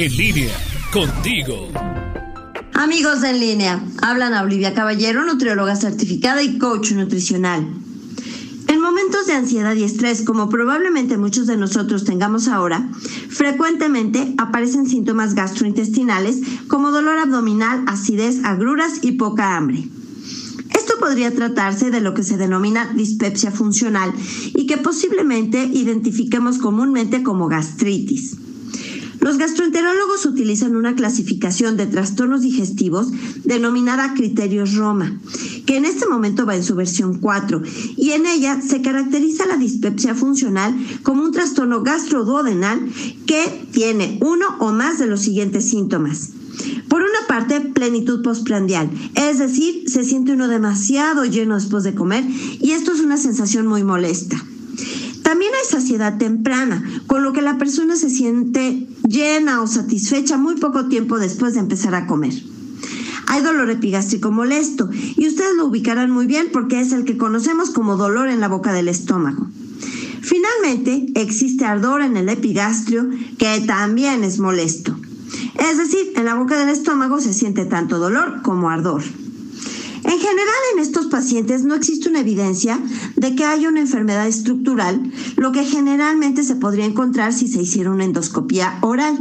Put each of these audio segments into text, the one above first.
En línea, contigo. Amigos en línea, hablan a Olivia Caballero, nutrióloga certificada y coach nutricional. En momentos de ansiedad y estrés, como probablemente muchos de nosotros tengamos ahora, frecuentemente aparecen síntomas gastrointestinales como dolor abdominal, acidez, agruras y poca hambre. Esto podría tratarse de lo que se denomina dispepsia funcional y que posiblemente identifiquemos comúnmente como gastritis. Los gastroenterólogos utilizan una clasificación de trastornos digestivos denominada Criterios Roma, que en este momento va en su versión 4, y en ella se caracteriza la dispepsia funcional como un trastorno gastroduodenal que tiene uno o más de los siguientes síntomas. Por una parte, plenitud postprandial, es decir, se siente uno demasiado lleno después de comer y esto es una sensación muy molesta. También hay saciedad temprana, con lo que la persona se siente llena o satisfecha muy poco tiempo después de empezar a comer. Hay dolor epigástrico molesto y ustedes lo ubicarán muy bien porque es el que conocemos como dolor en la boca del estómago. Finalmente, existe ardor en el epigastrio que también es molesto. Es decir, en la boca del estómago se siente tanto dolor como ardor. En general, en estos pacientes no existe una evidencia de que haya una enfermedad estructural, lo que generalmente se podría encontrar si se hiciera una endoscopía oral.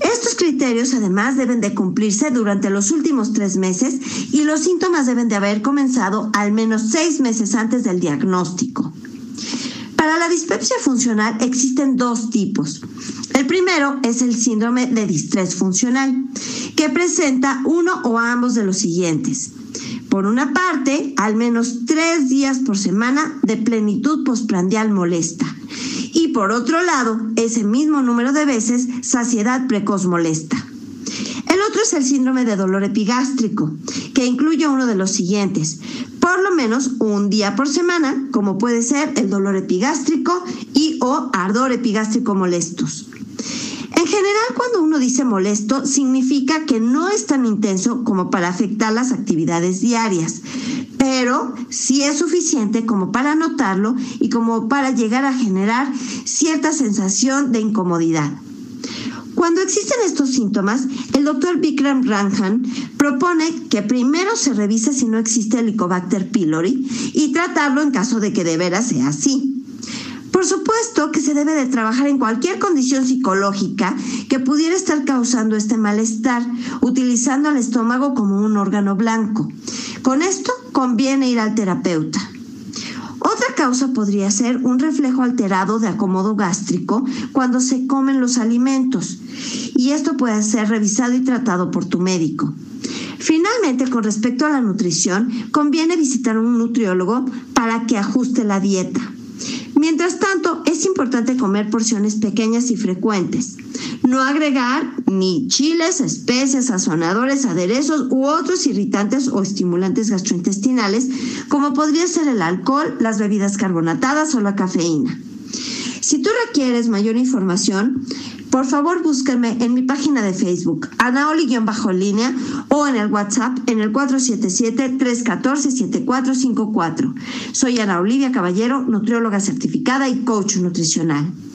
Estos criterios además deben de cumplirse durante los últimos tres meses y los síntomas deben de haber comenzado al menos seis meses antes del diagnóstico. Para la dispepsia funcional existen dos tipos. El primero es el síndrome de distrés funcional, que presenta uno o ambos de los siguientes. Por una parte, al menos tres días por semana de plenitud postprandial molesta. Y por otro lado, ese mismo número de veces, saciedad precoz molesta. El otro es el síndrome de dolor epigástrico, que incluye uno de los siguientes. Por lo menos un día por semana, como puede ser el dolor epigástrico y o ardor epigástrico molestos. En general, cuando uno dice molesto, significa que no es tan intenso como para afectar las actividades diarias, pero sí es suficiente como para notarlo y como para llegar a generar cierta sensación de incomodidad. Cuando existen estos síntomas, el doctor Vikram Ranjan propone que primero se revise si no existe el Helicobacter pylori y tratarlo en caso de que de veras sea así. Por supuesto que se debe de trabajar en cualquier condición psicológica que pudiera estar causando este malestar, utilizando el estómago como un órgano blanco. Con esto conviene ir al terapeuta. Otra causa podría ser un reflejo alterado de acomodo gástrico cuando se comen los alimentos y esto puede ser revisado y tratado por tu médico. Finalmente, con respecto a la nutrición, conviene visitar a un nutriólogo para que ajuste la dieta. Mientras tanto, es importante comer porciones pequeñas y frecuentes. No agregar ni chiles, especias, sazonadores, aderezos u otros irritantes o estimulantes gastrointestinales, como podría ser el alcohol, las bebidas carbonatadas o la cafeína. Si tú requieres mayor información, por favor búsqueme en mi página de Facebook, anaoli-línea o en el WhatsApp en el 477-314-7454. Soy Ana Olivia Caballero, nutrióloga certificada y coach nutricional.